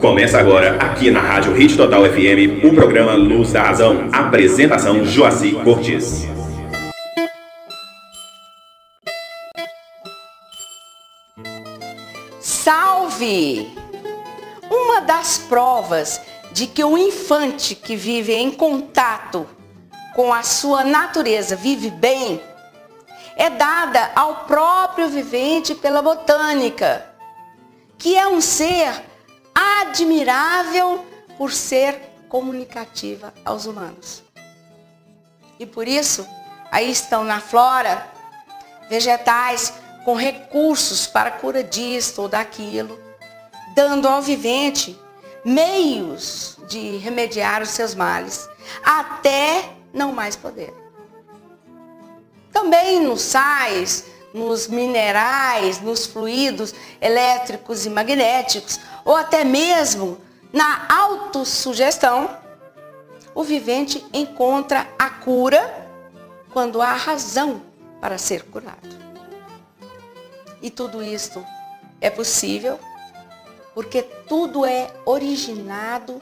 Começa agora, aqui na Rádio Hit Total FM, o programa Luz da Razão. Apresentação Joaci Cortes. Salve! Uma das provas de que o infante que vive em contato com a sua natureza vive bem é dada ao próprio vivente pela botânica, que é um ser admirável por ser comunicativa aos humanos. E por isso, aí estão na flora vegetais com recursos para cura disto ou daquilo, dando ao vivente meios de remediar os seus males, até não mais poder. Também nos sais, nos minerais, nos fluidos elétricos e magnéticos, ou até mesmo na autossugestão, o vivente encontra a cura quando há razão para ser curado. E tudo isto é possível porque tudo é originado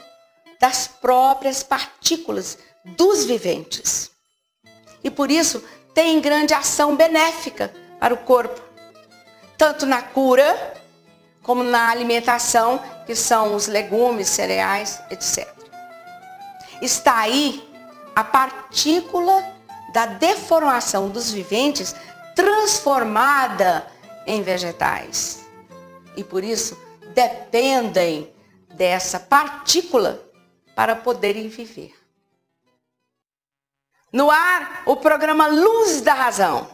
das próprias partículas dos viventes. E por isso tem grande ação benéfica para o corpo, tanto na cura como na alimentação, que são os legumes, cereais, etc. Está aí a partícula da deformação dos viventes transformada em vegetais. E por isso dependem dessa partícula para poderem viver. No ar, o programa Luz da Razão,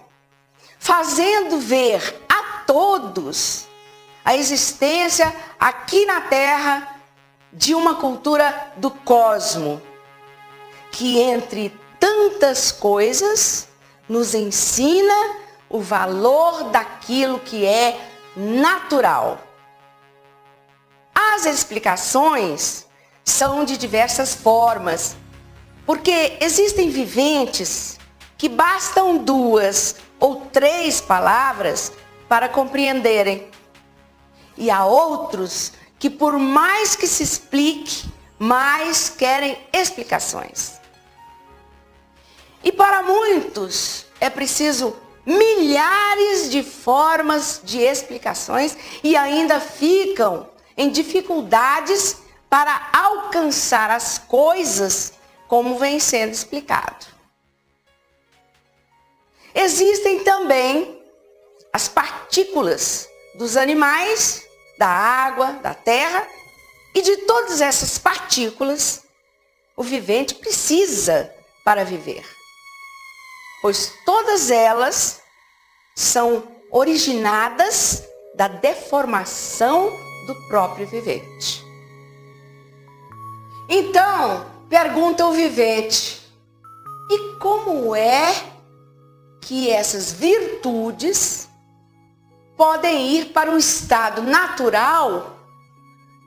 fazendo ver a todos a existência aqui na Terra de uma cultura do cosmo, que entre tantas coisas nos ensina o valor daquilo que é natural. As explicações são de diversas formas, porque existem viventes que bastam duas ou três palavras para compreenderem. E há outros que, por mais que se explique, mais querem explicações. E para muitos é preciso milhares de formas de explicações e ainda ficam em dificuldades para alcançar as coisas como vem sendo explicado. Existem também as partículas dos animais, da água, da terra e de todas essas partículas o vivente precisa para viver. Pois todas elas são originadas da deformação do próprio vivente. Então, pergunta o vivente: e como é que essas virtudes podem ir para o estado natural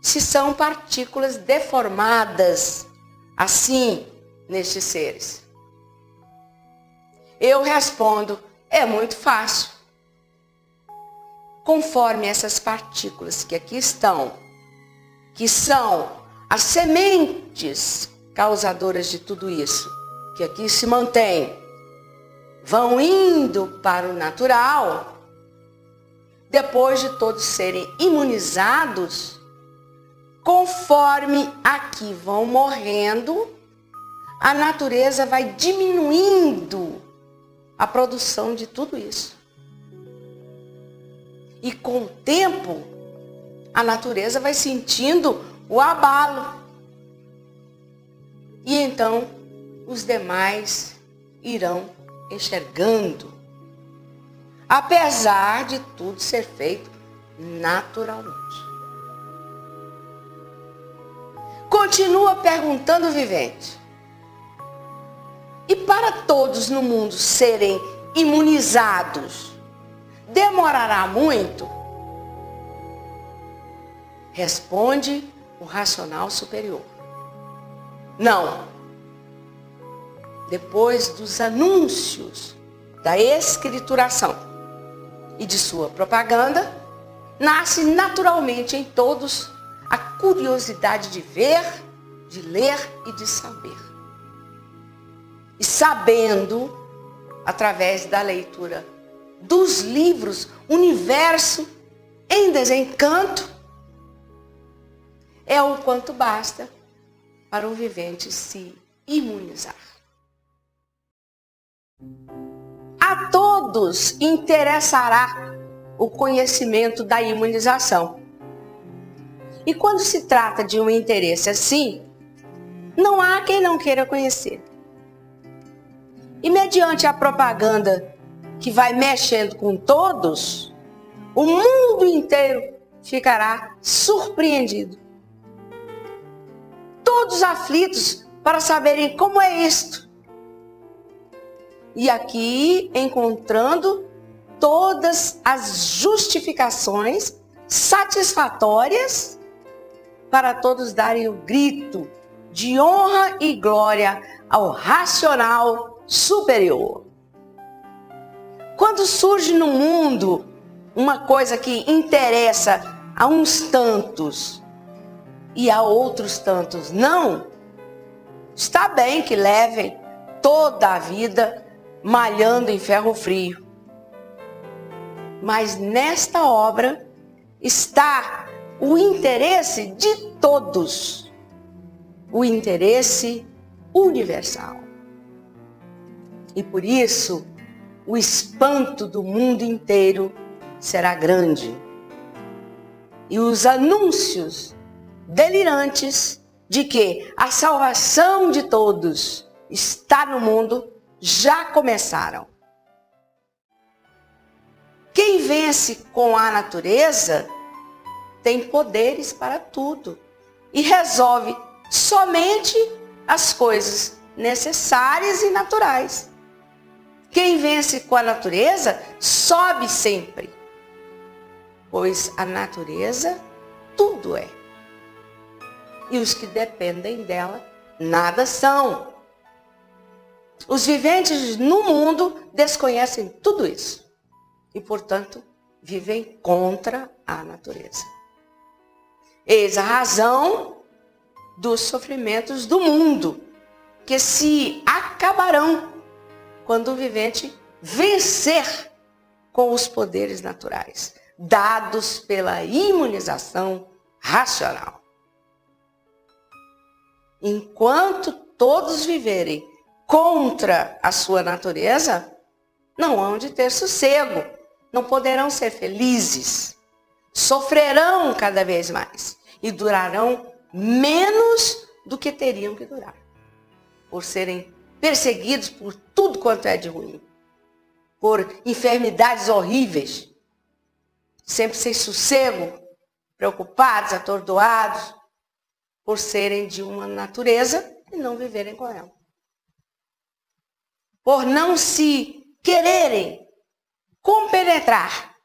se são partículas deformadas assim nestes seres? Eu respondo: é muito fácil conforme essas partículas que aqui estão, que são as sementes causadoras de tudo isso, que aqui se mantém, vão indo para o natural, depois de todos serem imunizados, conforme aqui vão morrendo, a natureza vai diminuindo a produção de tudo isso. E com o tempo, a natureza vai sentindo o abalo. E então os demais irão enxergando. Apesar de tudo ser feito naturalmente. Continua perguntando o vivente. E para todos no mundo serem imunizados, Demorará muito? Responde o racional superior. Não. Depois dos anúncios da escrituração e de sua propaganda, nasce naturalmente em todos a curiosidade de ver, de ler e de saber. E sabendo, através da leitura dos livros, universo em desencanto, é o quanto basta para o vivente se imunizar. A todos interessará o conhecimento da imunização. E quando se trata de um interesse assim, não há quem não queira conhecer. E mediante a propaganda que vai mexendo com todos, o mundo inteiro ficará surpreendido. Todos aflitos para saberem como é isto. E aqui encontrando todas as justificações satisfatórias para todos darem o grito de honra e glória ao racional superior. Quando surge no mundo uma coisa que interessa a uns tantos e a outros tantos não, está bem que levem toda a vida malhando em ferro frio. Mas nesta obra está o interesse de todos, o interesse universal. E por isso, o espanto do mundo inteiro será grande. E os anúncios delirantes de que a salvação de todos está no mundo já começaram. Quem vence com a natureza tem poderes para tudo e resolve somente as coisas necessárias e naturais. Quem vence com a natureza sobe sempre, pois a natureza tudo é. E os que dependem dela nada são. Os viventes no mundo desconhecem tudo isso e, portanto, vivem contra a natureza. Eis a razão dos sofrimentos do mundo, que se acabarão quando o vivente vencer com os poderes naturais, dados pela imunização racional. Enquanto todos viverem contra a sua natureza, não hão de ter sossego, não poderão ser felizes, sofrerão cada vez mais e durarão menos do que teriam que durar, por serem perseguidos por tudo quanto é de ruim, por enfermidades horríveis, sempre sem sossego, preocupados, atordoados, por serem de uma natureza e não viverem com ela. Por não se quererem compenetrar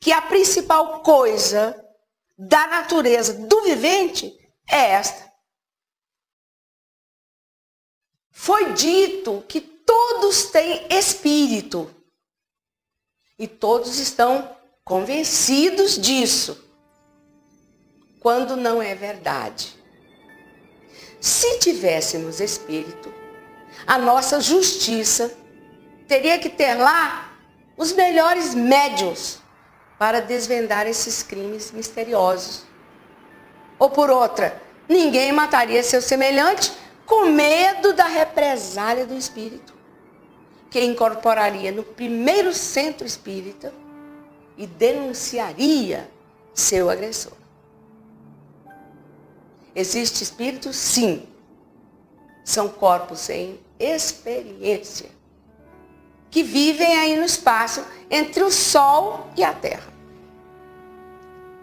que a principal coisa da natureza do vivente é esta. Foi dito que todos têm espírito. E todos estão convencidos disso. Quando não é verdade. Se tivéssemos espírito, a nossa justiça teria que ter lá os melhores médios para desvendar esses crimes misteriosos. Ou por outra, ninguém mataria seu semelhante com medo da represália do espírito, que incorporaria no primeiro centro espírita e denunciaria seu agressor. Existe espírito? Sim. São corpos sem experiência, que vivem aí no espaço entre o Sol e a Terra.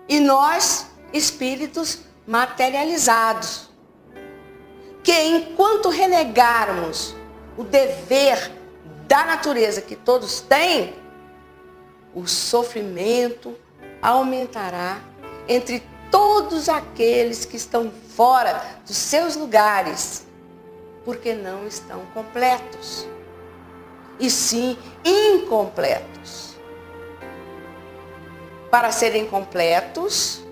E nós, espíritos materializados, que enquanto renegarmos o dever da natureza que todos têm, o sofrimento aumentará entre todos aqueles que estão fora dos seus lugares, porque não estão completos, e sim incompletos. Para serem completos,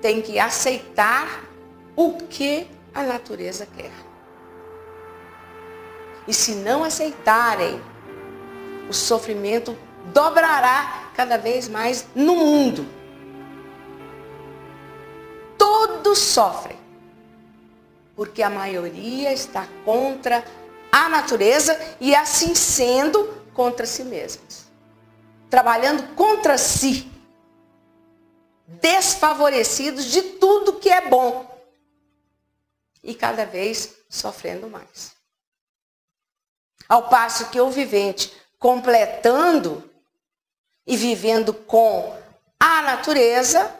tem que aceitar o que a natureza quer. E se não aceitarem, o sofrimento dobrará cada vez mais no mundo. Todos sofrem, porque a maioria está contra a natureza e, assim sendo, contra si mesmos. Trabalhando contra si, desfavorecidos de tudo que é bom e cada vez sofrendo mais. Ao passo que o vivente, completando e vivendo com a natureza,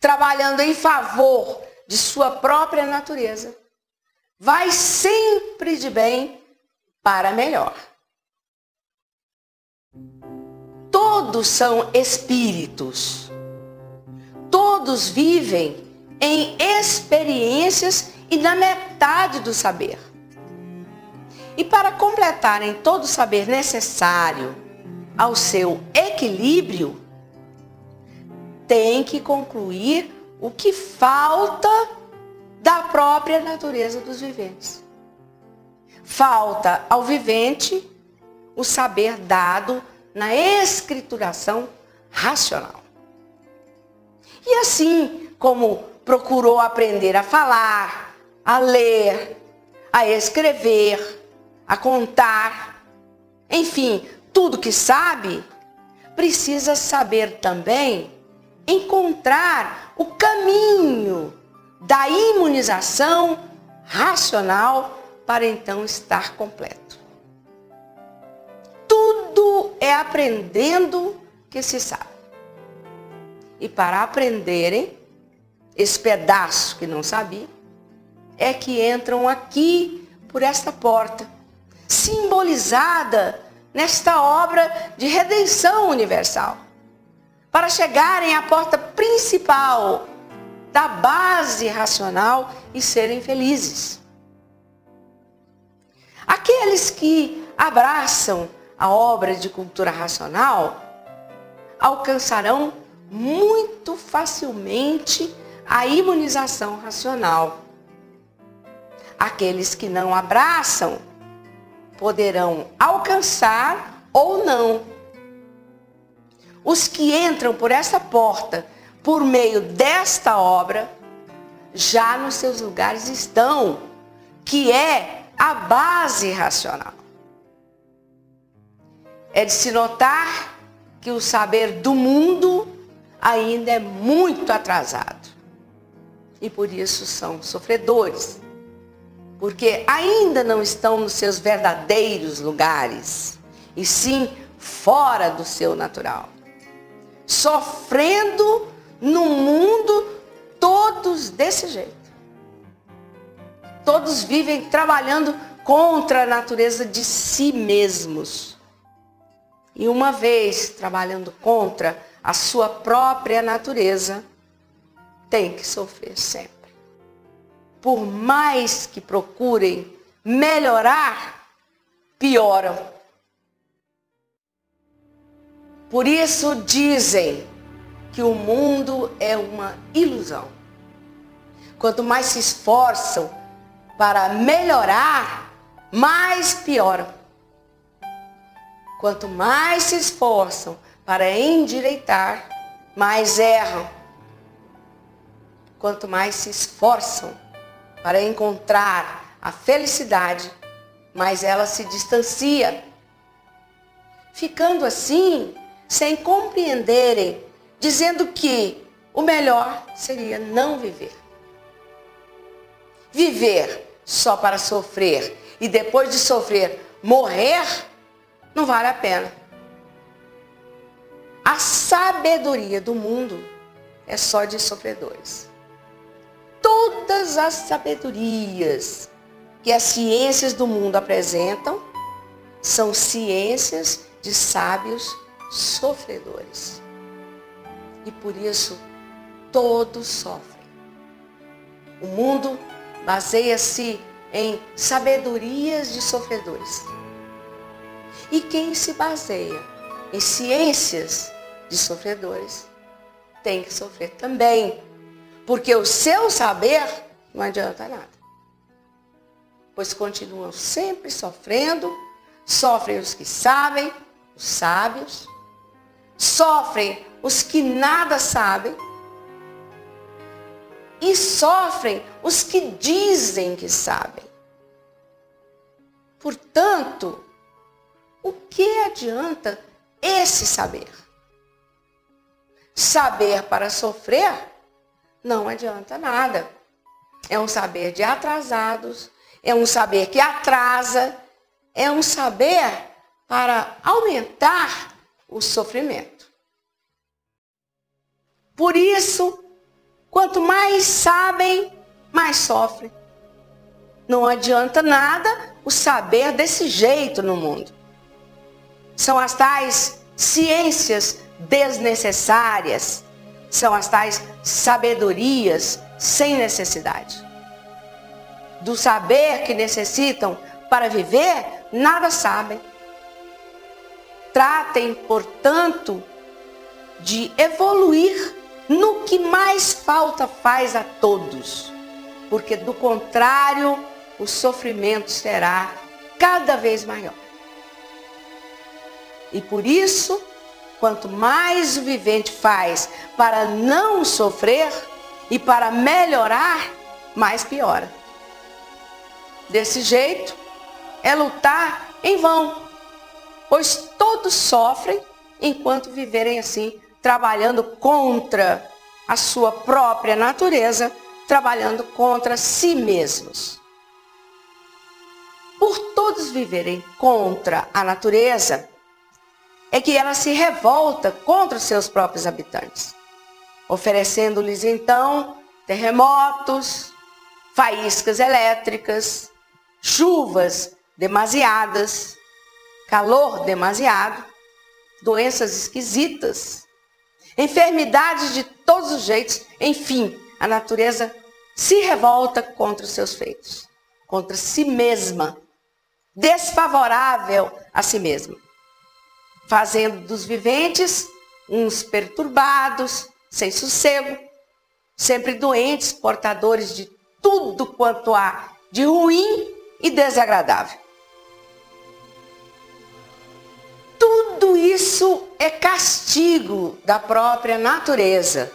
trabalhando em favor de sua própria natureza, vai sempre de bem para melhor. Todos são espíritos. Todos vivem em experiências e na metade do saber. E para completarem todo o saber necessário ao seu equilíbrio, tem que concluir o que falta da própria natureza dos viventes. Falta ao vivente o saber dado na escrituração racional. E assim como procurou aprender a falar, a ler, a escrever, a contar, enfim, tudo que sabe, precisa saber também encontrar o caminho da imunização racional para então estar completo. Tudo é aprendendo que se sabe. E para aprenderem, esse pedaço que não sabia, é que entram aqui por esta porta, simbolizada nesta obra de redenção universal, para chegarem à porta principal da base racional e serem felizes. Aqueles que abraçam a obra de cultura racional alcançarão muito facilmente a imunização racional Aqueles que não abraçam poderão alcançar ou não. Os que entram por essa porta, por meio desta obra, já nos seus lugares estão, que é a base racional. É de se notar que o saber do mundo ainda é muito atrasado. E por isso são sofredores porque ainda não estão nos seus verdadeiros lugares, e sim fora do seu natural. Sofrendo no mundo todos desse jeito. Todos vivem trabalhando contra a natureza de si mesmos. E uma vez trabalhando contra a sua própria natureza, tem que sofrer sempre por mais que procurem melhorar, pioram. Por isso dizem que o mundo é uma ilusão. Quanto mais se esforçam para melhorar, mais pioram. Quanto mais se esforçam para endireitar, mais erram. Quanto mais se esforçam para encontrar a felicidade, mas ela se distancia, ficando assim, sem compreenderem, dizendo que o melhor seria não viver. Viver só para sofrer e depois de sofrer morrer, não vale a pena. A sabedoria do mundo é só de sofredores todas as sabedorias que as ciências do mundo apresentam são ciências de sábios sofredores. E por isso todos sofrem. O mundo baseia-se em sabedorias de sofredores. E quem se baseia em ciências de sofredores tem que sofrer também Porque o seu saber não adianta nada. Pois continuam sempre sofrendo, sofrem os que sabem, os sábios, sofrem os que nada sabem, e sofrem os que dizem que sabem. Portanto, o que adianta esse saber? Saber para sofrer não adianta nada. É um saber de atrasados, é um saber que atrasa, é um saber para aumentar o sofrimento. Por isso, quanto mais sabem, mais sofrem. Não adianta nada o saber desse jeito no mundo. São as tais ciências desnecessárias, são as tais sabedorias sem necessidade. Do saber que necessitam para viver, nada sabem. Tratem, portanto, de evoluir no que mais falta faz a todos, porque do contrário, o sofrimento será cada vez maior. E por isso, quanto mais o vivente faz para não sofrer e para melhorar, mais piora. Desse jeito, é lutar em vão, pois todos sofrem enquanto viverem assim, trabalhando contra a sua própria natureza, trabalhando contra si mesmos. Por todos viverem contra a natureza, é que ela se revolta contra os seus próprios habitantes, oferecendo-lhes então terremotos, faíscas elétricas, chuvas demasiadas, calor demasiado, doenças esquisitas, enfermidades de todos os jeitos, enfim, a natureza se revolta contra os seus feitos, contra si mesma, desfavorável a si mesma. Fazendo dos viventes uns perturbados, sem sossego, sempre doentes, portadores de tudo quanto há de ruim e desagradável. Tudo isso é castigo da própria natureza,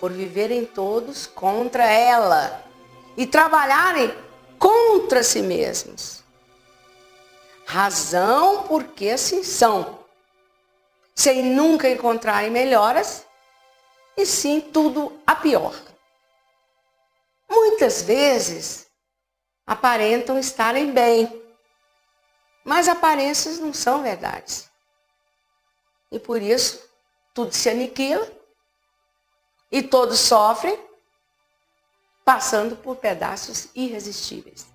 por viverem todos contra ela e trabalharem contra si mesmos. Razão porque assim são. Sem nunca encontrarem melhoras, e sim tudo a pior. Muitas vezes aparentam estarem bem, mas aparências não são verdades. E por isso tudo se aniquila e todos sofrem, passando por pedaços irresistíveis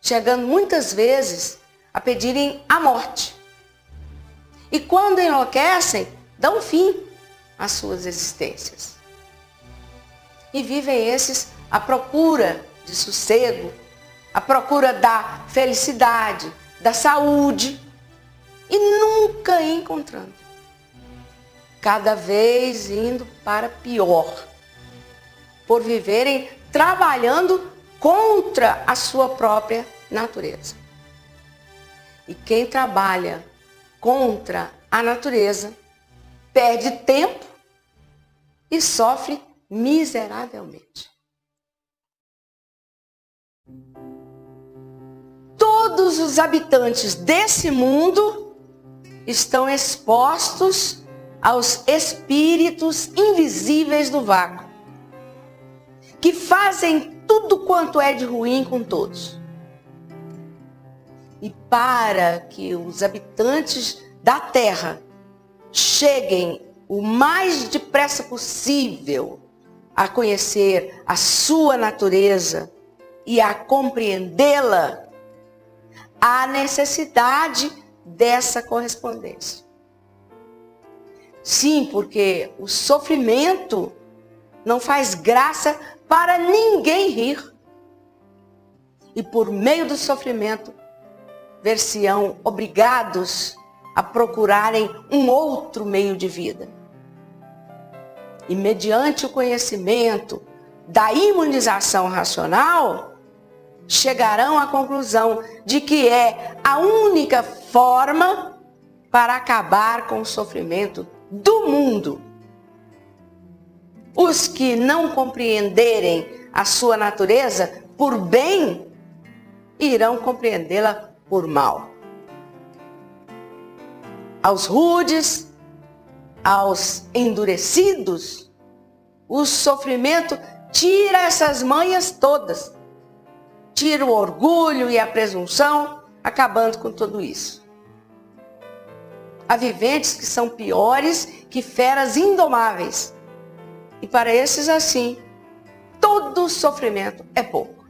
chegando muitas vezes a pedirem a morte. E quando enlouquecem, dão fim às suas existências. E vivem esses à procura de sossego, à procura da felicidade, da saúde, e nunca encontrando. Cada vez indo para pior, por viverem trabalhando contra a sua própria natureza. E quem trabalha contra a natureza perde tempo e sofre miseravelmente. Todos os habitantes desse mundo estão expostos aos espíritos invisíveis do vácuo, que fazem tudo quanto é de ruim com todos. E para que os habitantes da terra cheguem o mais depressa possível a conhecer a sua natureza e a compreendê-la, há necessidade dessa correspondência. Sim, porque o sofrimento não faz graça para ninguém rir. E por meio do sofrimento, ver-se-ão obrigados a procurarem um outro meio de vida. e mediante o conhecimento da imunização racional, chegarão à conclusão de que é a única forma para acabar com o sofrimento do mundo. Os que não compreenderem a sua natureza por bem, irão compreendê-la por mal. Aos rudes, aos endurecidos, o sofrimento tira essas manhas todas. Tira o orgulho e a presunção, acabando com tudo isso. Há viventes que são piores que feras indomáveis. E para esses assim, todo sofrimento é pouco.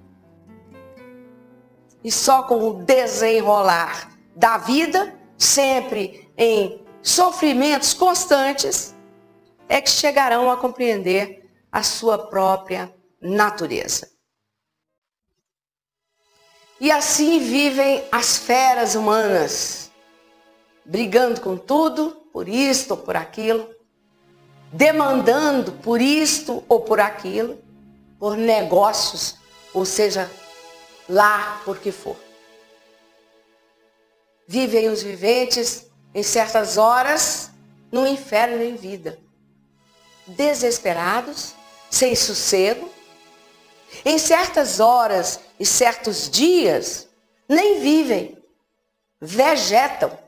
E só com o desenrolar da vida, sempre em sofrimentos constantes, é que chegarão a compreender a sua própria natureza. E assim vivem as feras humanas, brigando com tudo, por isto ou por aquilo, demandando por isto ou por aquilo, por negócios, ou seja, lá por que for. Vivem os viventes em certas horas no inferno em vida, desesperados, sem sossego. Em certas horas e certos dias, nem vivem, vegetam,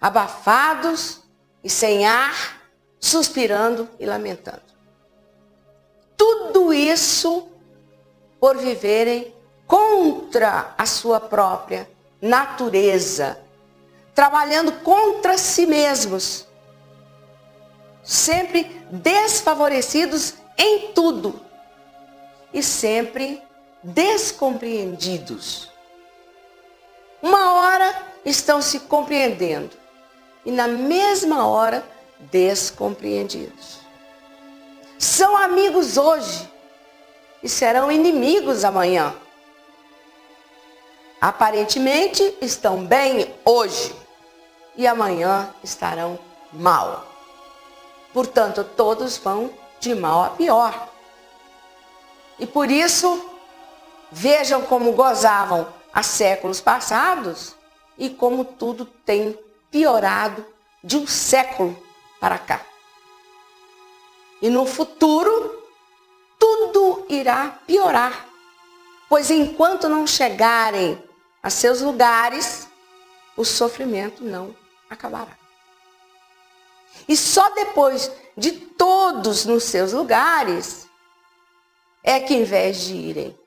abafados e sem ar, suspirando e lamentando. Tudo isso por viverem contra a sua própria natureza, trabalhando contra si mesmos, sempre desfavorecidos em tudo e sempre descompreendidos. Uma hora estão se compreendendo e na mesma hora descompreendidos. São amigos hoje e serão inimigos amanhã. Aparentemente estão bem hoje e amanhã estarão mal. Portanto, todos vão de mal a pior. E por isso, vejam como gozavam há séculos passados e como tudo tem piorado de um século para cá. E no futuro, tudo irá piorar, pois enquanto não chegarem a seus lugares, o sofrimento não acabará. E só depois de todos nos seus lugares é que, em vez de irem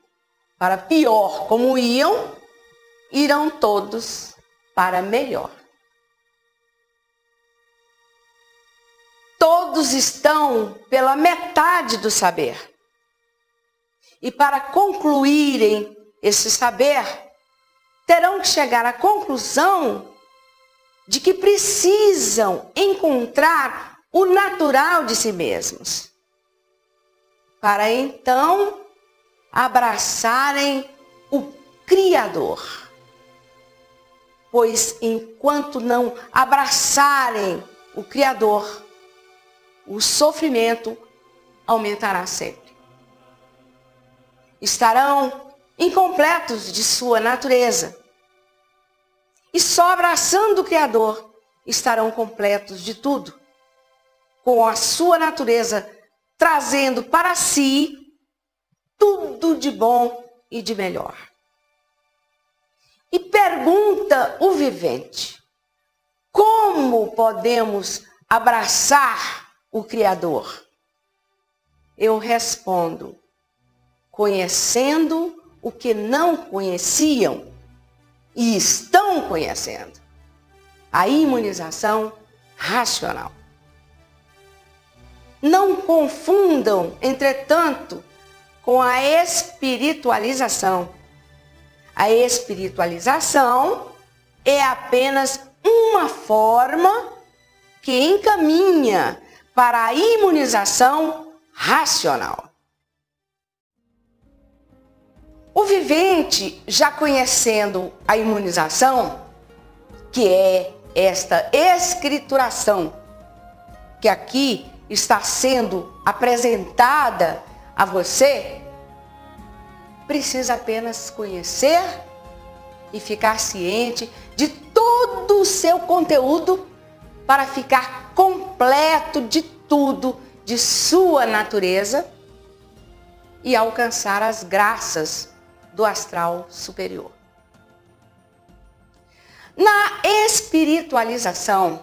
para pior como iam, irão todos para melhor. Todos estão pela metade do saber. E para concluírem esse saber, terão que chegar à conclusão de que precisam encontrar o natural de si mesmos, para então abraçarem o Criador. Pois enquanto não abraçarem o Criador, o sofrimento aumentará sempre. Estarão incompletos de sua natureza e só abraçando o Criador estarão completos de tudo, com a sua natureza trazendo para si tudo de bom e de melhor. E pergunta o vivente: como podemos abraçar o Criador? Eu respondo: conhecendo o que não conheciam e estão conhecendo. A imunização racional. Não confundam, entretanto, com a espiritualização. A espiritualização é apenas uma forma que encaminha para a imunização racional. O vivente, já conhecendo a imunização, que é esta escrituração, que aqui está sendo apresentada a você, precisa apenas conhecer e ficar ciente de todo o seu conteúdo para ficar completo de tudo de sua natureza e alcançar as graças do astral superior. Na espiritualização,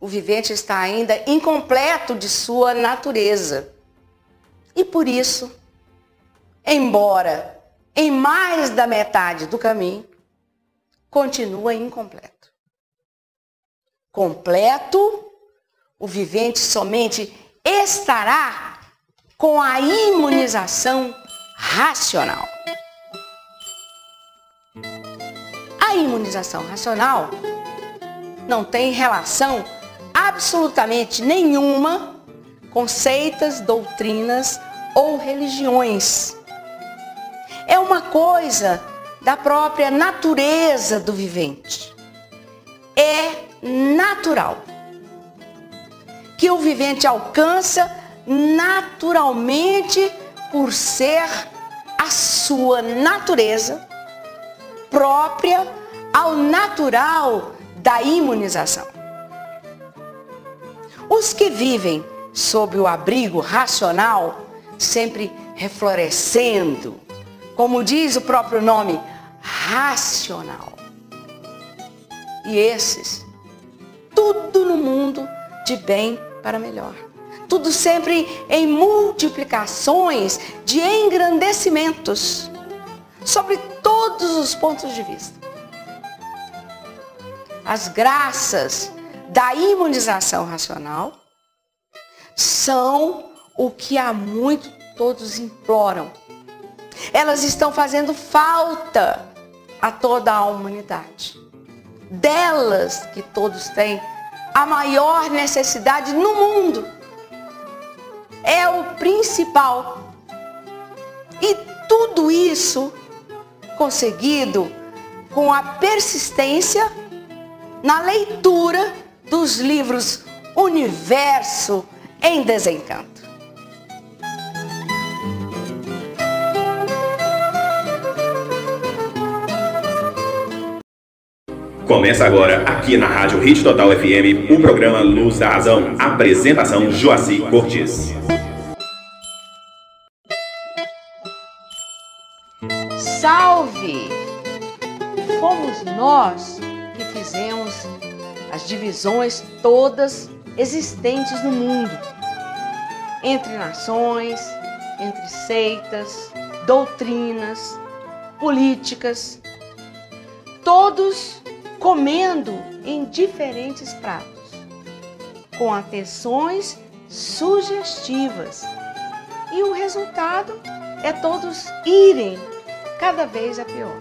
o vivente está ainda incompleto de sua natureza. E por isso, embora em mais da metade do caminho, continua incompleto. Completo, o vivente somente estará com a imunização racional. A imunização racional não tem relação absolutamente nenhuma com seitas, doutrinas ou religiões. É uma coisa da própria natureza do vivente. É natural que o vivente alcança naturalmente por ser a sua natureza própria ao natural da imunização. Os que vivem sob o abrigo racional, sempre reflorescendo, como diz o próprio nome, racional. E esses, tudo no mundo de bem para melhor. Tudo sempre em multiplicações de engrandecimentos sobre todos os pontos de vista. As graças da imunização racional são o que há muito todos imploram. Elas estão fazendo falta a toda a humanidade. Delas que todos têm a maior necessidade no mundo. É o principal. E tudo isso conseguido com a persistência na leitura dos livros Universo em Desencanto. Começa agora, aqui na Rádio Hit Total FM, o programa Luz da Razão. Apresentação Joaci Cortes. Salve! Fomos nós que fizemos as divisões todas existentes no mundo, entre nações, entre seitas, doutrinas, políticas, todos comendo em diferentes pratos, com atenções sugestivas. E o resultado é todos irem cada vez a pior,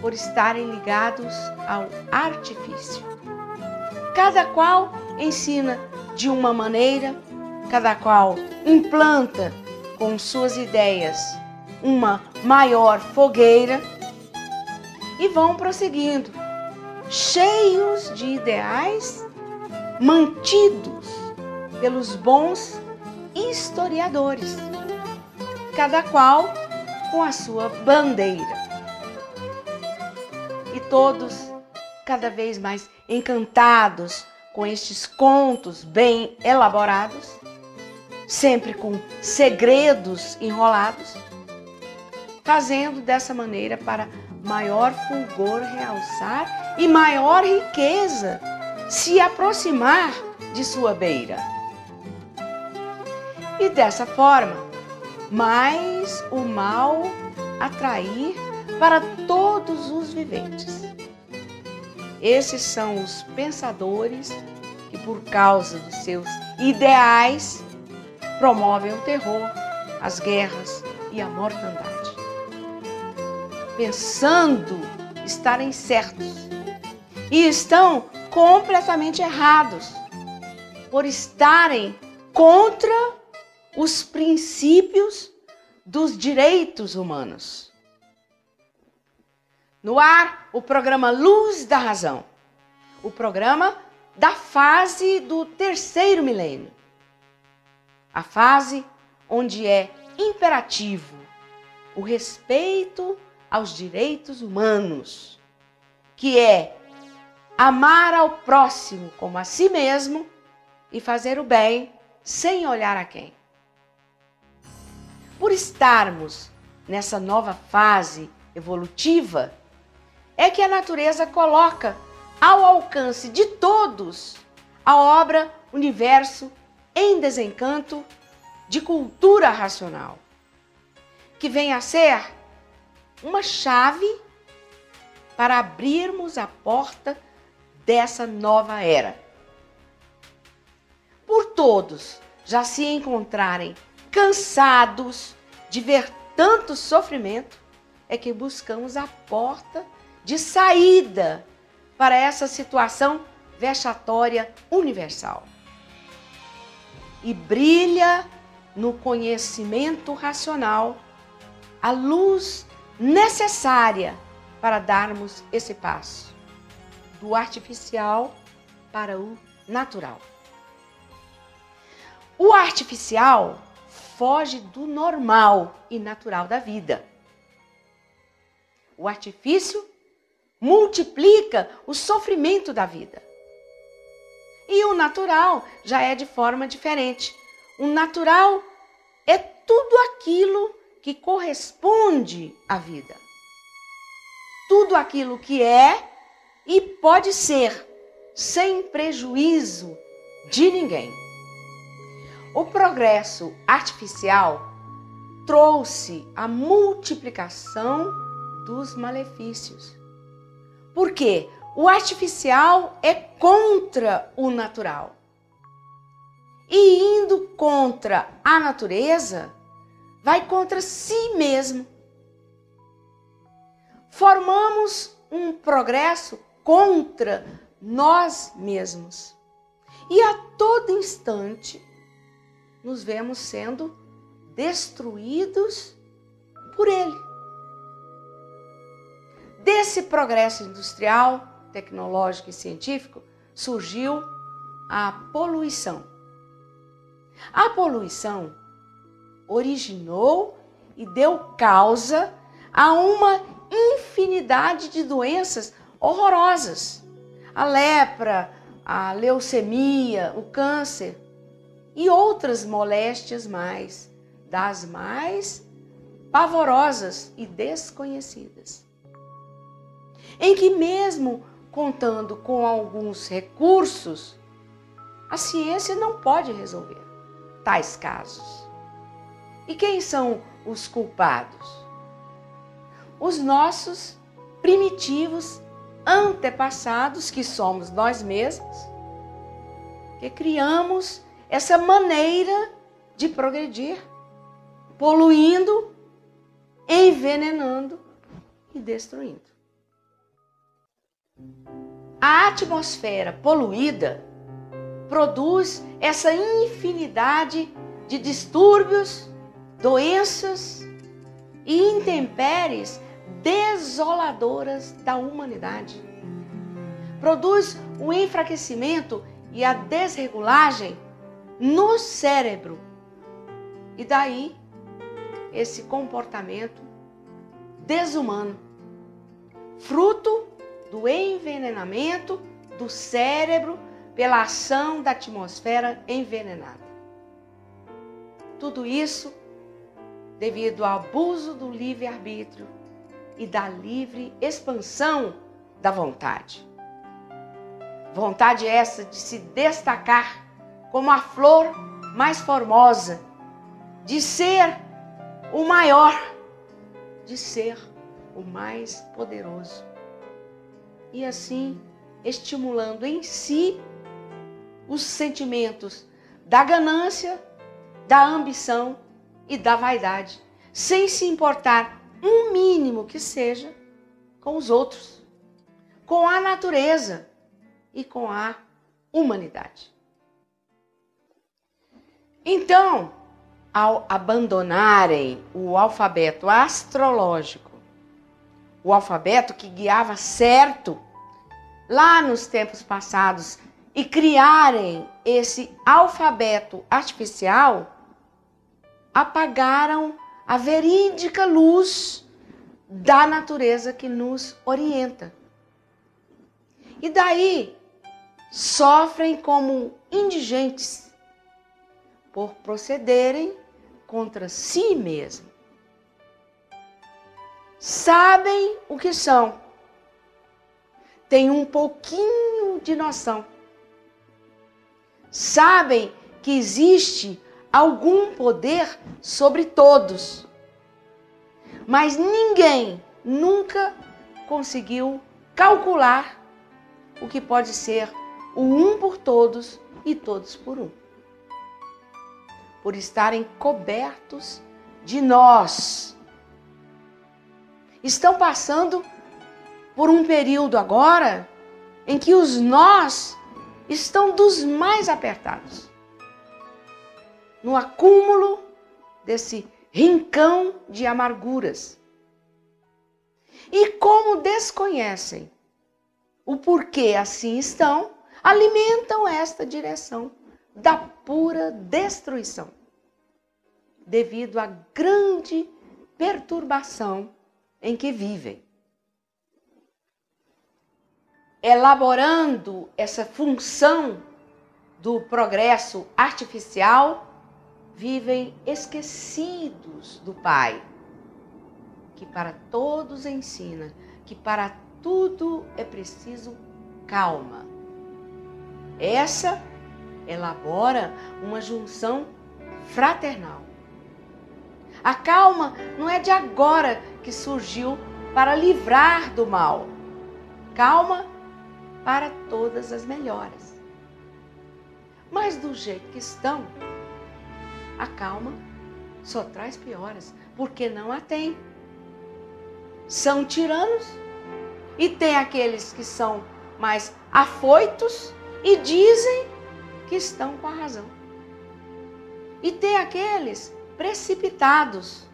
por estarem ligados ao artifício. Cada qual ensina de uma maneira, cada qual implanta com suas ideias uma maior fogueira e vão prosseguindo, cheios de ideais mantidos pelos bons historiadores, cada qual com a sua bandeira. E todos cada vez mais encantados com estes contos bem elaborados, sempre com segredos enrolados, fazendo dessa maneira para maior fulgor realçar e maior riqueza se aproximar de sua beira. E dessa forma, mais o mal atrair para todos os viventes. Esses são os pensadores que, por causa dos seus ideais, promovem o terror, as guerras e a mortandade pensando estarem certos e estão completamente errados por estarem contra os princípios dos direitos humanos. No ar, o programa Luz da Razão. O programa da fase do terceiro milênio. A fase onde é imperativo o respeito aos direitos humanos, que é amar ao próximo como a si mesmo e fazer o bem sem olhar a quem. Por estarmos nessa nova fase evolutiva, é que a natureza coloca ao alcance de todos a obra Universo em Desencanto de Cultura Racional, que vem a ser uma chave para abrirmos a porta dessa nova era. Por todos já se encontrarem cansados de ver tanto sofrimento, é que buscamos a porta de saída para essa situação vexatória universal. E brilha no conhecimento racional a luz necessária para darmos esse passo do artificial para o natural. O artificial foge do normal e natural da vida. O artifício multiplica o sofrimento da vida. E o natural já é de forma diferente. O natural é tudo aquilo que corresponde à vida. Tudo aquilo que é e pode ser, sem prejuízo de ninguém. O progresso artificial trouxe a multiplicação dos malefícios. Porque o artificial é contra o natural. E indo contra a natureza, vai contra si mesmo. Formamos um progresso contra nós mesmos. E a todo instante nos vemos sendo destruídos por ele. Desse progresso industrial, tecnológico e científico surgiu a poluição. A poluição originou e deu causa a uma infinidade de doenças horrorosas. A lepra, a leucemia, o câncer e outras moléstias mais, das mais pavorosas e desconhecidas. Em que, mesmo contando com alguns recursos, a ciência não pode resolver tais casos. E quem são os culpados? Os nossos primitivos antepassados, que somos nós mesmos, que criamos essa maneira de progredir, poluindo, envenenando e destruindo. A atmosfera poluída produz essa infinidade de distúrbios doenças e intempéries desoladoras da humanidade. Produz o enfraquecimento e a desregulagem no cérebro. E daí esse comportamento desumano, fruto do envenenamento do cérebro pela ação da atmosfera envenenada. Tudo isso devido ao abuso do livre-arbítrio e da livre expansão da vontade. Vontade essa de se destacar como a flor mais formosa, de ser o maior, de ser o mais poderoso. E assim, estimulando em si os sentimentos da ganância, da ambição e da vaidade, sem se importar um mínimo que seja com os outros, com a natureza e com a humanidade. Então, ao abandonarem o alfabeto astrológico, o alfabeto que guiava certo lá nos tempos passados e criarem esse alfabeto artificial, apagaram a verídica luz da natureza que nos orienta. E daí sofrem como indigentes por procederem contra si mesmos. Sabem o que são, têm um pouquinho de noção, sabem que existe algum poder sobre todos, mas ninguém nunca conseguiu calcular o que pode ser o um por todos e todos por um. Por estarem cobertos de nós. Estão passando por um período agora em que os nós estão dos mais apertados. No acúmulo desse rincão de amarguras. E como desconhecem o porquê assim estão, alimentam esta direção da pura destruição, devido à grande perturbação em que vivem. Elaborando essa função do progresso artificial, vivem esquecidos do Pai, que para todos ensina que para tudo é preciso calma. Essa elabora uma junção fraternal. A calma não é de agora que surgiu para livrar do mal. Calma para todas as melhoras. Mas do jeito que estão, a calma só traz piores, porque não a tem. São tiranos e tem aqueles que são mais afoitos e dizem que estão com a razão. E tem aqueles precipitados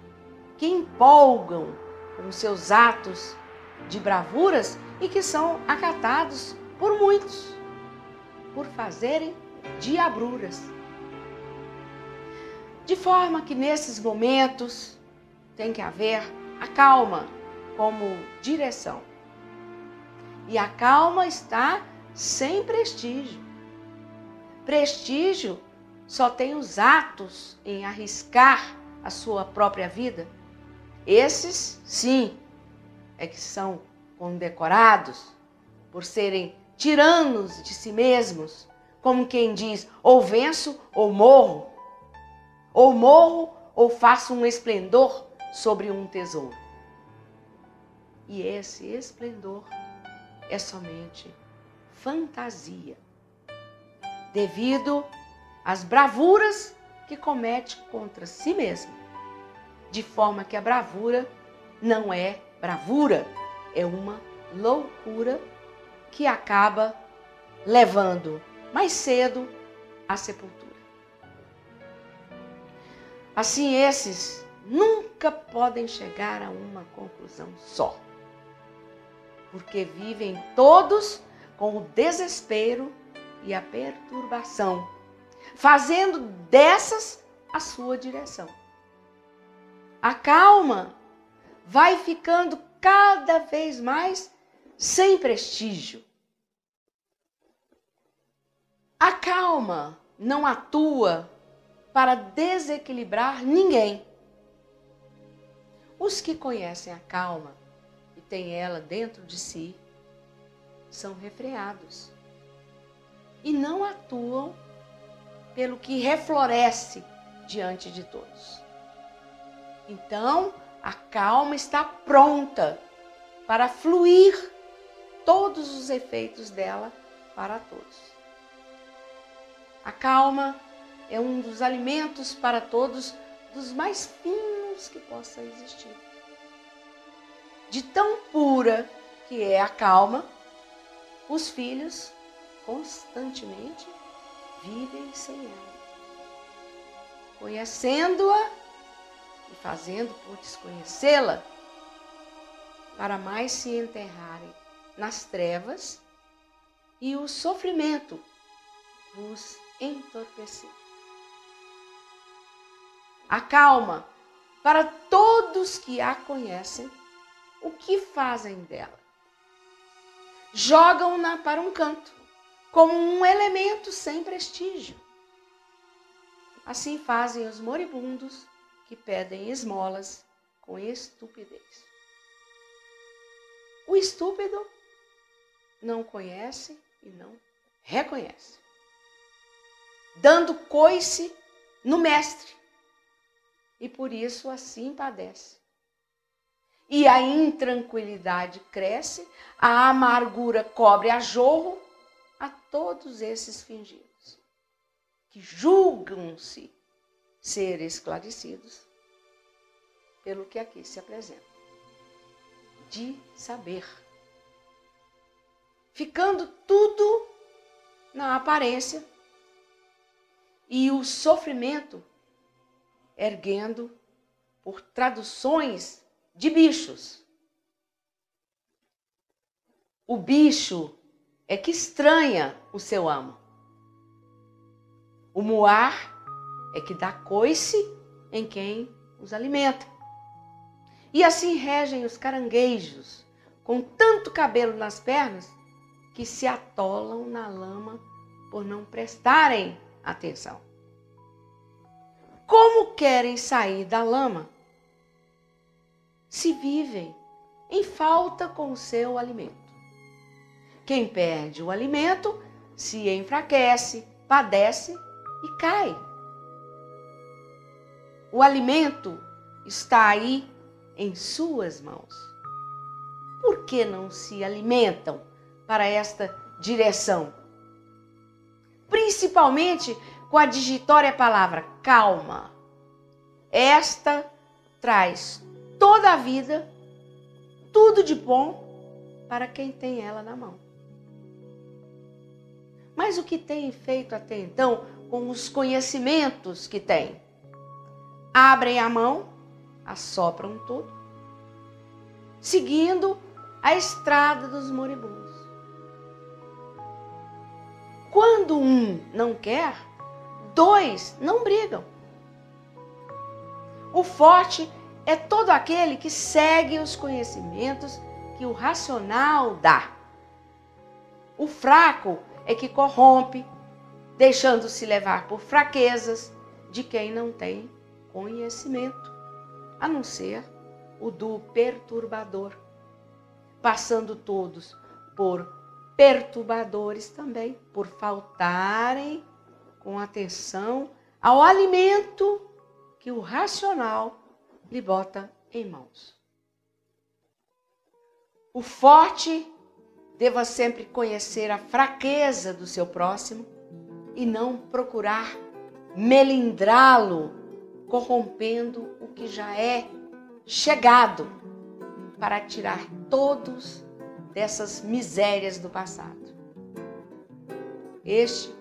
que empolgam com seus atos de bravuras e que são acatados por muitos por fazerem diabruras. De forma que nesses momentos tem que haver a calma como direção. E a calma está sem prestígio. Prestígio só tem os atos em arriscar a sua própria vida. Esses, sim, é que são condecorados por serem tiranos de si mesmos, como quem diz: ou venço ou morro, ou morro ou faço um esplendor sobre um tesouro. E esse esplendor é somente fantasia, devido às bravuras que comete contra si mesmo, de forma que a bravura não é bravura, é uma loucura que acaba levando mais cedo à sepultura. Assim, esses nunca podem chegar a uma conclusão só porque vivem todos com o desespero e a perturbação, fazendo dessas a sua direção. A calma vai ficando cada vez mais sem prestígio. A calma não atua para desequilibrar ninguém. Os que conhecem a calma tem ela dentro de si são refreados e não atuam pelo que refloresce diante de todos. Então, a calma está pronta para fluir todos os efeitos dela para todos. A calma é um dos alimentos para todos dos mais finos que possa existir de tão pura que é a calma, os filhos constantemente vivem sem ela. Conhecendo-a e fazendo por desconhecê-la, para mais se enterrarem nas trevas e o sofrimento vos entorpecer. A calma, para todos que a conhecem, o que fazem dela? Jogam-na para um canto, como um elemento sem prestígio. Assim fazem os moribundos que pedem esmolas com estupidez. O estúpido não conhece e não reconhece, dando coice no mestre, e por isso assim padece. E a intranquilidade cresce, a amargura cobre a jorro a todos esses fingidos, que julgam-se ser esclarecidos pelo que aqui se apresenta, de saber ficando tudo na aparência e o sofrimento erguendo por traduções de bichos. O bicho é que estranha o seu amo. O muar é que dá coice em quem os alimenta. E assim regem os caranguejos, com tanto cabelo nas pernas que se atolam na lama por não prestarem atenção. Como querem sair da lama se vivem em falta com o seu alimento? Quem perde o alimento se enfraquece, padece e cai. O alimento está aí em suas mãos. Por que não se alimentam? para esta direção. Principalmente com a digitória palavra calma. Esta traz toda a vida, tudo de bom para quem tem ela na mão. Mas o que tem feito até então com os conhecimentos que tem? Abrem a mão, assopram tudo, seguindo a estrada dos moribundos. Quando um não quer, dois não brigam. O forte é todo aquele que segue os conhecimentos que o racional dá. O fraco é que corrompe, deixando-se levar por fraquezas de quem não tem conhecimento, a não ser o do perturbador, passando todos por perturbadores também, por faltarem com atenção ao alimento que o racional lhe bota em mãos. O forte deva sempre conhecer a fraqueza do seu próximo e não procurar melindrá-lo, corrompendo que já é chegado, para tirar todos dessas misérias do passado. Este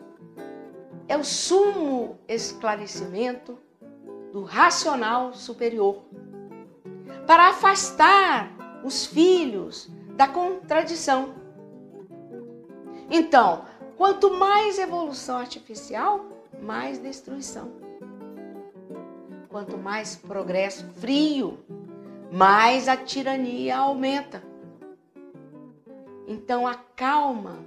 é o sumo esclarecimento do racional superior para afastar os filhos da contradição. Então, quanto mais evolução artificial, mais destruição. Quanto mais progresso frio, mais a tirania aumenta. Então a calma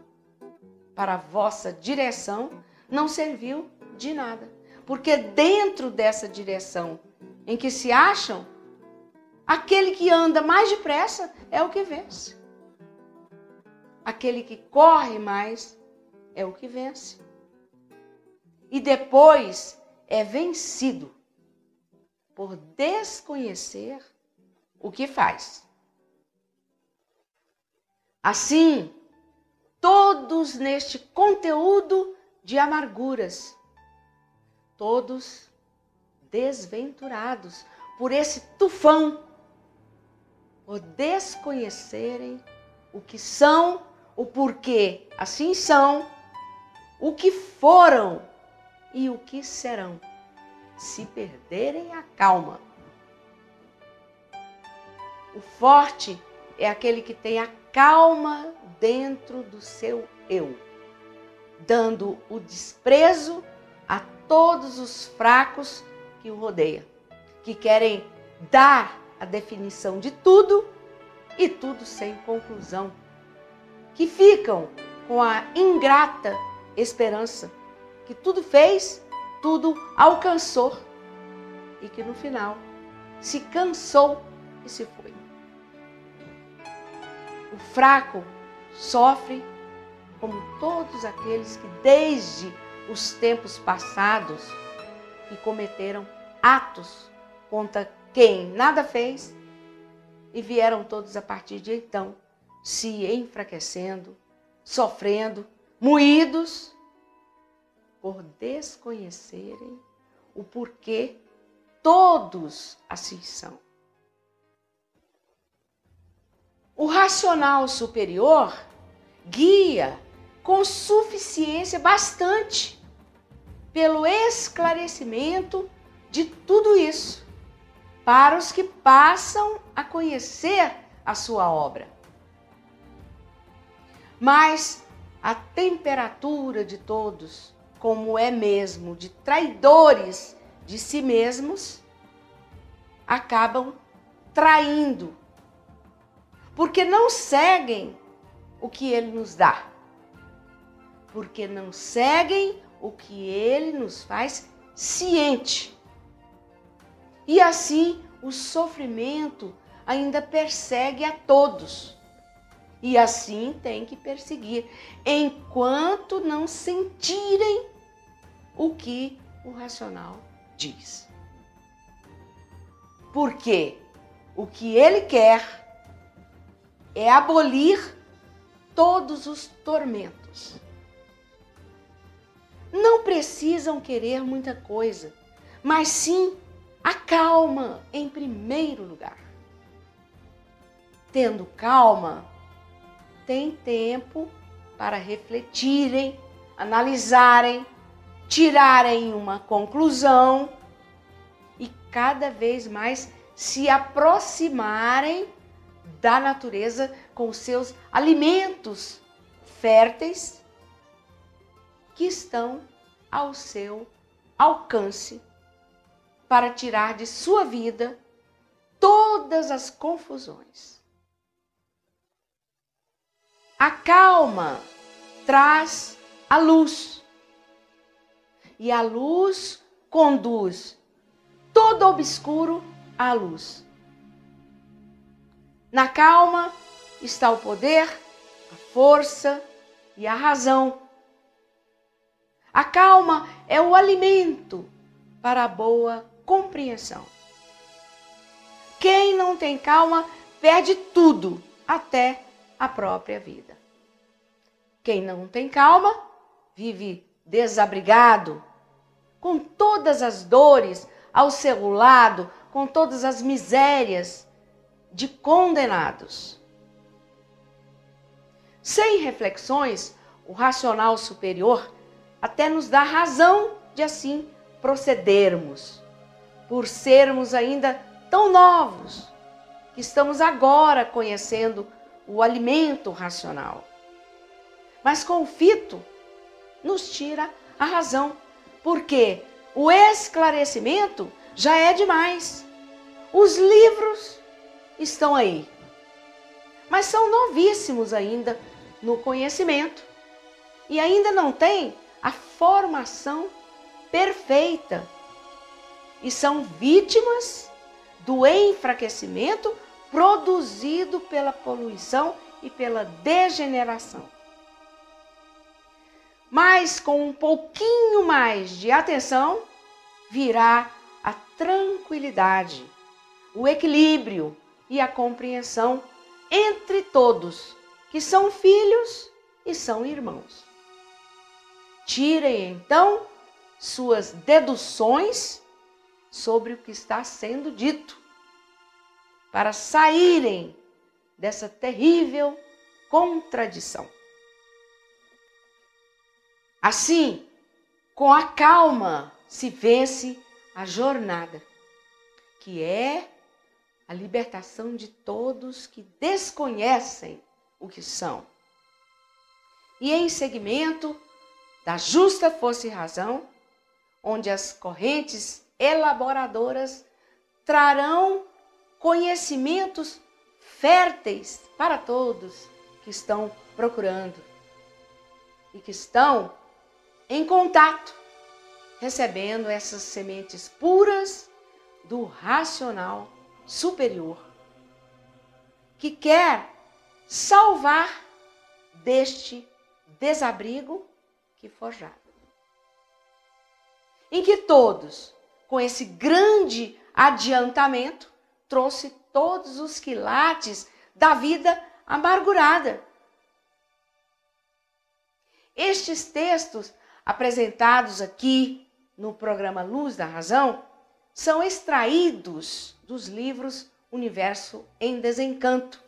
para a vossa direção não serviu de nada. Porque dentro dessa direção em que se acham, aquele que anda mais depressa é o que vence. Aquele que corre mais é o que vence. E depois é vencido por desconhecer o que faz. Assim, todos neste conteúdo de amarguras, todos desventurados por esse tufão, por desconhecerem o que são, o porquê assim são, o que foram e o que serão, se perderem a calma. O forte é aquele que tem a calma dentro do seu eu. dando o desprezo a todos os fracos que o rodeiam, que querem dar a definição de tudo e tudo sem conclusão, que ficam com a ingrata esperança que tudo fez, tudo alcançou e que no final se cansou e se foi. O fraco sofre como todos aqueles que desde os tempos passados que cometeram atos contra quem nada fez e vieram todos a partir de então se enfraquecendo, sofrendo, moídos por desconhecerem o porquê todos assim são. O racional superior guia com suficiência bastante pelo esclarecimento de tudo isso para os que passam a conhecer a sua obra. Mas a temperatura de todos, como é mesmo de traidores de si mesmos, acabam traindo, porque não seguem o que ele nos dá, porque não seguem o que ele nos faz ciente. E assim o sofrimento ainda persegue a todos. E assim tem que perseguir, enquanto não sentirem o que o racional diz. Porque o que ele quer é abolir todos os tormentos. Não precisam querer muita coisa, mas sim a calma em primeiro lugar. Tendo calma, tem tempo para refletirem, analisarem, tirarem uma conclusão e cada vez mais se aproximarem da natureza com seus alimentos férteis que estão ao seu alcance para tirar de sua vida todas as confusões. A calma traz a luz. E a luz conduz todo obscuro à luz. Na calma está o poder, a força e a razão. A calma é o alimento para a boa compreensão. Quem não tem calma perde tudo, até a própria vida. Quem não tem calma vive desabrigado, com todas as dores ao seu lado, com todas as misérias de condenados. Sem reflexões, o racional superior até nos dá razão de assim procedermos, por sermos ainda tão novos, que estamos agora conhecendo o alimento racional. Mas confito nos tira a razão, porque o esclarecimento já é demais. Os livros estão aí, mas são novíssimos ainda no conhecimento e ainda não têm a formação perfeita e são vítimas do enfraquecimento produzido pela poluição e pela degeneração. Mas com um pouquinho mais de atenção, virá a tranquilidade, o equilíbrio e a compreensão entre todos que são filhos e são irmãos. Tirem então suas deduções sobre o que está sendo dito, para saírem dessa terrível contradição. Assim, com a calma se vence a jornada, que é a libertação de todos que desconhecem o que são. E em seguimento, da justa força e razão, onde as correntes elaboradoras trarão conhecimentos férteis para todos que estão procurando e que estão em contato, recebendo essas sementes puras do racional superior, que quer salvar deste desabrigo que forjaram. Em que todos, com esse grande adiantamento, trouxe todos os quilates da vida amargurada. Estes textos apresentados aqui no programa Luz da Razão são extraídos dos livros Universo em Desencanto,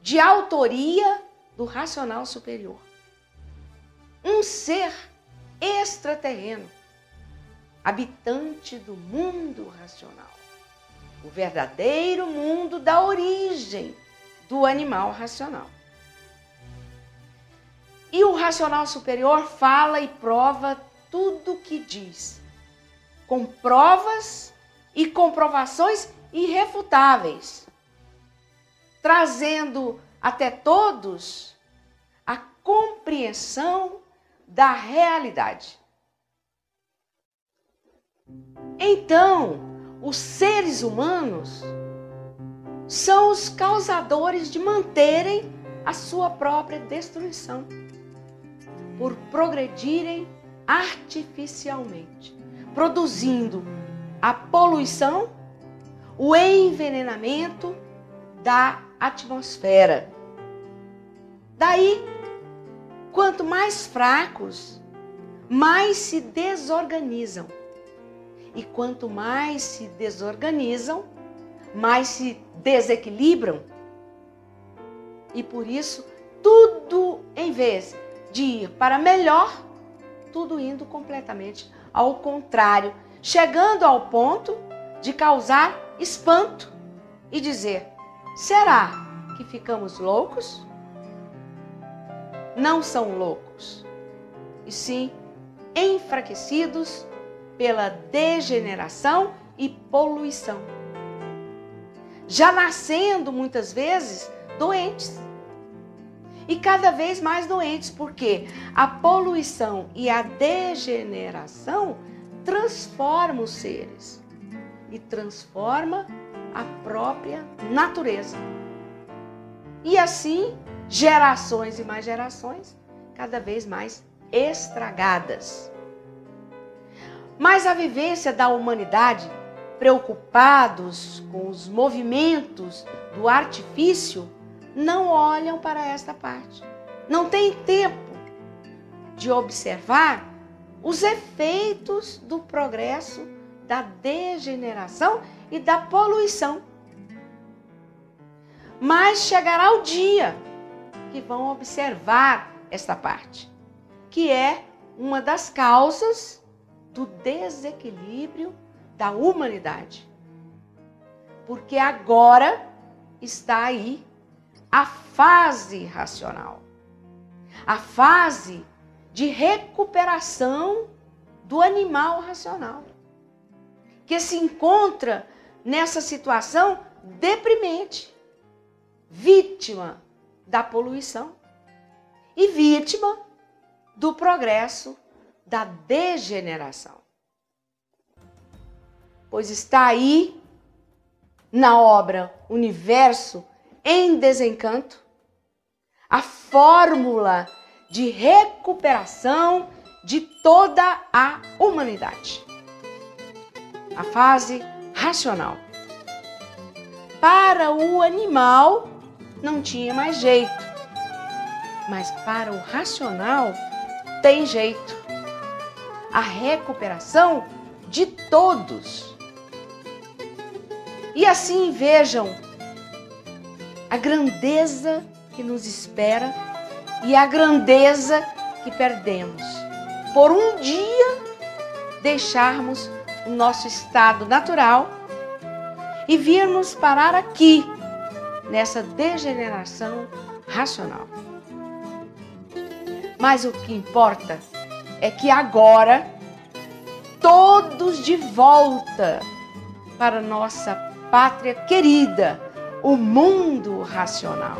de autoria do racional superior. Um ser extraterreno, habitante do mundo racional o verdadeiro mundo da origem do animal racional. E o racional superior fala e prova tudo o que diz, com provas e comprovações irrefutáveis, trazendo até todos a compreensão da realidade. Então, os seres humanos são os causadores de manterem a sua própria destruição, por progredirem artificialmente, produzindo a poluição, o envenenamento da atmosfera. Daí, quanto mais fracos, mais se desorganizam e quanto mais se desorganizam, mais se desequilibram. E por isso, tudo em vez de ir para melhor, tudo indo completamente ao contrário, chegando ao ponto de causar espanto e dizer: será que ficamos loucos? Não são loucos, e sim enfraquecidos pela degeneração e poluição. Já nascendo muitas vezes doentes. E cada vez mais doentes, porque a poluição e a degeneração transformam os seres e transforma a própria natureza. E assim, gerações e mais gerações cada vez mais estragadas. Mas a vivência da humanidade, preocupados com os movimentos do artifício, não olham para esta parte. Não tem tempo de observar os efeitos do progresso, da degeneração e da poluição. Mas chegará o dia que vão observar esta parte, que é uma das causas do desequilíbrio da humanidade. Porque agora está aí a fase racional, a fase de recuperação do animal racional, que se encontra nessa situação deprimente, vítima da poluição e vítima do progresso da degeneração. Pois está aí na obra Universo em Desencanto a fórmula de recuperação de toda a humanidade. A fase racional. Para o animal não tinha mais jeito, mas para o racional tem jeito a recuperação de todos. E assim vejam a grandeza que nos espera e a grandeza que perdemos por um dia deixarmos o nosso estado natural e virmos parar aqui nessa degeneração racional. Mas o que importa é que agora todos de volta para nossa pátria querida, o mundo racional.